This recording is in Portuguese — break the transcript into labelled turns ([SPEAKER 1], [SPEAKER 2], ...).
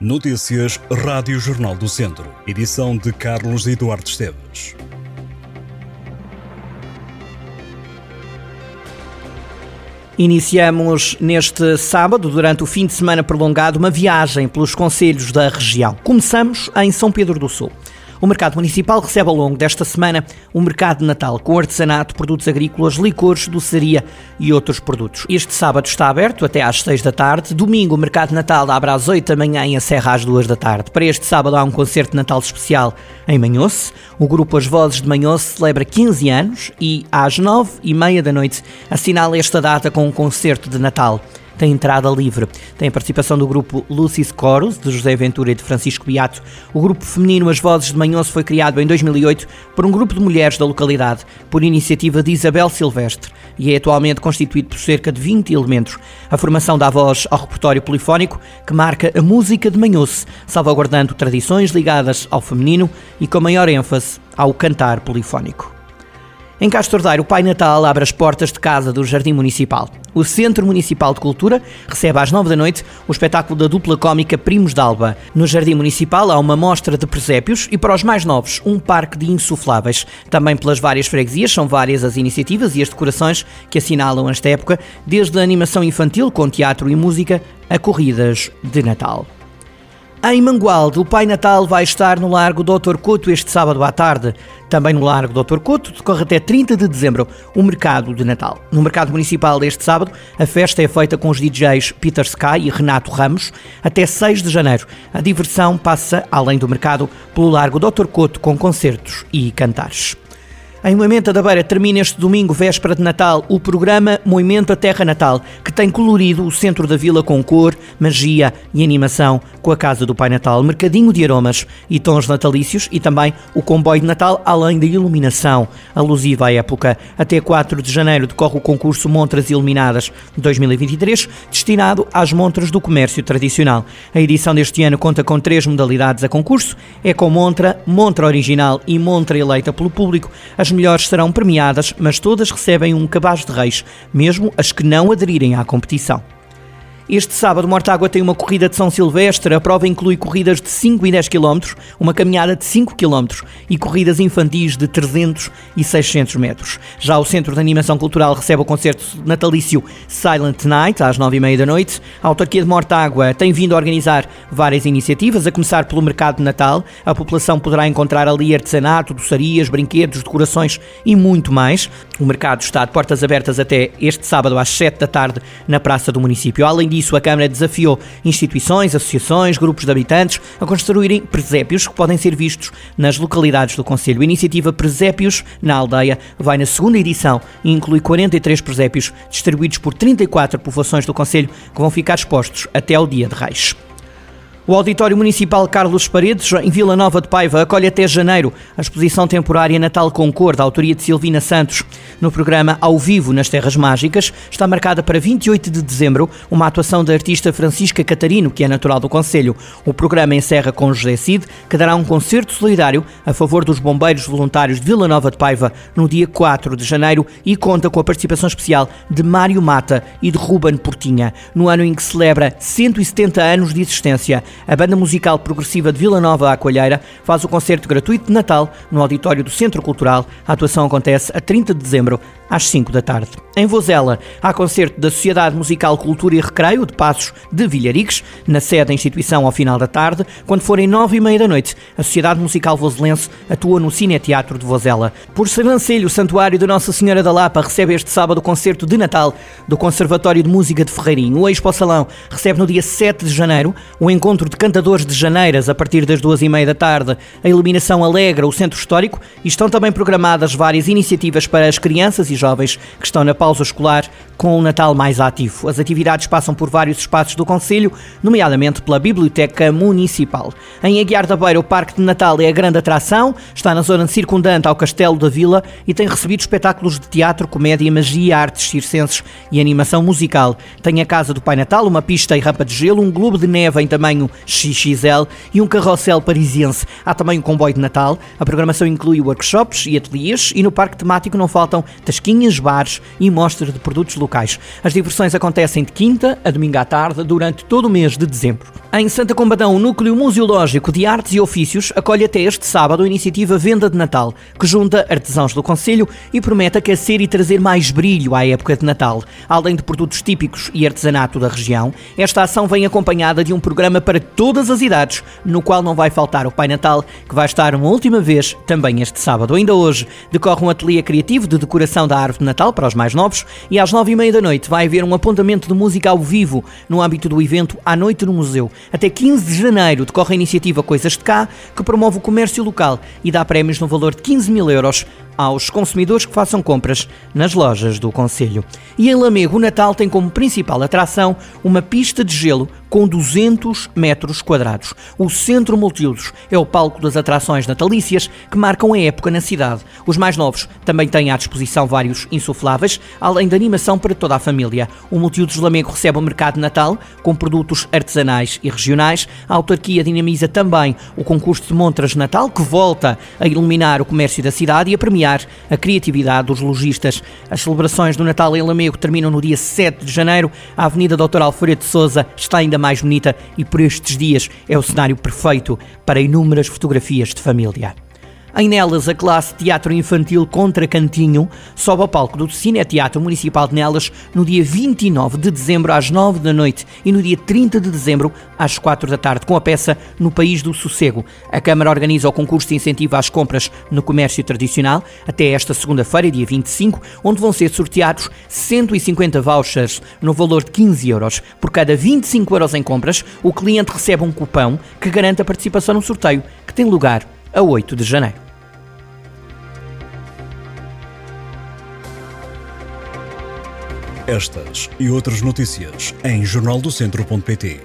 [SPEAKER 1] Notícias Rádio Jornal do Centro. Edição de Carlos Eduardo Esteves.
[SPEAKER 2] Iniciamos neste sábado, durante o fim de semana prolongado, uma viagem pelos conselhos da região. Começamos em São Pedro do Sul. O Mercado Municipal recebe ao longo desta semana o Mercado de Natal com artesanato, produtos agrícolas, licores, doçaria e outros produtos. Este sábado está aberto até às 6 da tarde. Domingo, o Mercado de Natal abre às 8 da manhã e encerra às 2 da tarde. Para este sábado há um concerto de Natal especial em Manhoce. O grupo As Vozes de Manhoce celebra 15 anos e às 9 e meia da noite assinala esta data com um concerto de Natal tem entrada livre. Tem a participação do grupo Lucis Chorus, de José Ventura e de Francisco Beato. O grupo feminino As Vozes de Manhoso foi criado em 2008 por um grupo de mulheres da localidade, por iniciativa de Isabel Silvestre, e é atualmente constituído por cerca de 20 elementos. A formação dá voz ao repertório polifónico que marca a música de Manhoso, salvaguardando tradições ligadas ao feminino e com maior ênfase ao cantar polifónico. Em Castro Daire, o Pai Natal abre as portas de casa do Jardim Municipal. O Centro Municipal de Cultura recebe às nove da noite o espetáculo da dupla cómica Primos d'Alba. No Jardim Municipal há uma mostra de presépios e, para os mais novos, um parque de insufláveis. Também pelas várias freguesias são várias as iniciativas e as decorações que assinalam esta época, desde a animação infantil com teatro e música a corridas de Natal. Em Mangualde, o Pai Natal vai estar no Largo Doutor Couto este sábado à tarde. Também no Largo Doutor Couto decorre até 30 de dezembro o Mercado de Natal. No Mercado Municipal deste sábado, a festa é feita com os DJs Peter Sky e Renato Ramos até 6 de janeiro. A diversão passa, além do mercado, pelo Largo Doutor Couto com concertos e cantares. Em Moimenta da Beira termina este domingo, véspera de Natal, o programa Moimenta Terra Natal, que tem colorido o centro da vila com cor, magia e animação, com a Casa do Pai Natal, mercadinho de aromas e tons natalícios e também o comboio de Natal, além da iluminação alusiva à época. Até 4 de janeiro decorre o concurso Montras Iluminadas 2023, destinado às montras do comércio tradicional. A edição deste ano conta com três modalidades a concurso: é com montra, montra original e montra eleita pelo público. As melhores serão premiadas, mas todas recebem um cabaz de reis, mesmo as que não aderirem à competição. Este sábado, Mortágua tem uma corrida de São Silvestre. A prova inclui corridas de 5 e 10 km, uma caminhada de 5 km e corridas infantis de 300 e 600 metros. Já o Centro de Animação Cultural recebe o concerto natalício Silent Night, às 9h30 da noite. A autarquia de Mortágua tem vindo a organizar várias iniciativas, a começar pelo Mercado de Natal. A população poderá encontrar ali artesanato, doçarias, brinquedos, decorações e muito mais. O mercado está de portas abertas até este sábado às 7 da tarde na Praça do Município. Além disso, isso, a Câmara desafiou instituições, associações, grupos de habitantes a construírem presépios que podem ser vistos nas localidades do Conselho. A iniciativa Presépios na Aldeia vai na segunda edição e inclui 43 presépios distribuídos por 34 povoações do Conselho que vão ficar expostos até ao Dia de Reis. O Auditório Municipal Carlos Paredes, em Vila Nova de Paiva, acolhe até janeiro a exposição temporária Natal com da autoria de Silvina Santos. No programa Ao Vivo nas Terras Mágicas, está marcada para 28 de dezembro uma atuação da artista Francisca Catarino, que é natural do Conselho. O programa encerra com José Cid, que dará um concerto solidário a favor dos bombeiros voluntários de Vila Nova de Paiva no dia 4 de janeiro e conta com a participação especial de Mário Mata e de Ruben Portinha, no ano em que celebra 170 anos de existência. A banda musical progressiva de Vila Nova à Coalheira faz o concerto gratuito de Natal no auditório do Centro Cultural. A atuação acontece a 30 de dezembro, às 5 da tarde. Em Vozela, há concerto da Sociedade Musical Cultura e Recreio de Passos de Vilharigues, na sede da instituição ao final da tarde. Quando forem nove e meia da noite, a Sociedade Musical Voselense atua no Cineteatro de Vozela. Por Servancelho, o Santuário de Nossa Senhora da Lapa recebe este sábado o concerto de Natal do Conservatório de Música de Ferreirinho. O Expo Salão recebe no dia 7 de janeiro o encontro de cantadores de Janeiras a partir das duas e meia da tarde. A iluminação alegra o Centro Histórico e estão também programadas várias iniciativas para as crianças e jovens que estão na pausa escolar com o Natal mais ativo. As atividades passam por vários espaços do Conselho, nomeadamente pela Biblioteca Municipal. Em Aguiar da Beira, o Parque de Natal é a grande atração, está na zona circundante ao Castelo da Vila e tem recebido espetáculos de teatro, comédia, magia, artes circenses e animação musical. Tem a Casa do Pai Natal, uma pista e rampa de gelo, um globo de neve em tamanho XXL e um carrossel parisiense. Há também um comboio de Natal. A programação inclui workshops e ateliês e no parque temático não faltam tasquinhas, bares e mostras de produtos locais. As diversões acontecem de quinta a domingo à tarde durante todo o mês de dezembro. Em Santa Combadão, o Núcleo Museológico de Artes e Ofícios acolhe até este sábado a iniciativa Venda de Natal, que junta artesãos do Conselho e promete aquecer e trazer mais brilho à época de Natal. Além de produtos típicos e artesanato da região, esta ação vem acompanhada de um programa para todas as idades, no qual não vai faltar o Pai Natal, que vai estar uma última vez também este sábado. Ainda hoje decorre um ateliê criativo de decoração da árvore de Natal para os mais novos e às nove e meia da noite vai haver um apontamento de música ao vivo no âmbito do evento À Noite no Museu. Até 15 de janeiro decorre a iniciativa Coisas de Cá, que promove o comércio local e dá prémios no valor de 15 mil euros aos consumidores que façam compras nas lojas do Conselho. E em Lamego, o Natal tem como principal atração uma pista de gelo com 200 metros quadrados. O Centro Multiusos é o palco das atrações natalícias que marcam a época na cidade. Os mais novos também têm à disposição vários insufláveis, além de animação para toda a família. O Multiusos Lamego recebe o mercado de Natal com produtos artesanais e regionais. A autarquia dinamiza também o concurso de montras de Natal, que volta a iluminar o comércio da cidade e a premiar a criatividade dos lojistas. As celebrações do Natal em Lamego terminam no dia 7 de janeiro. A Avenida Doutor Alfredo de Souza está ainda mais bonita e por estes dias é o cenário perfeito para inúmeras fotografias de família. Em Nelas, a classe Teatro Infantil Contra Cantinho sobe ao palco do Cine Teatro Municipal de Nelas no dia 29 de dezembro às 9 da noite e no dia 30 de dezembro às 4 da tarde, com a peça No País do Sossego. A Câmara organiza o concurso de incentivo às compras no comércio tradicional até esta segunda-feira, dia 25, onde vão ser sorteados 150 vouchers no valor de 15 euros. Por cada 25 euros em compras, o cliente recebe um cupão que garante a participação no sorteio, que tem lugar a 8 de janeiro.
[SPEAKER 1] Estas e outras notícias em jornaldocentro.pt.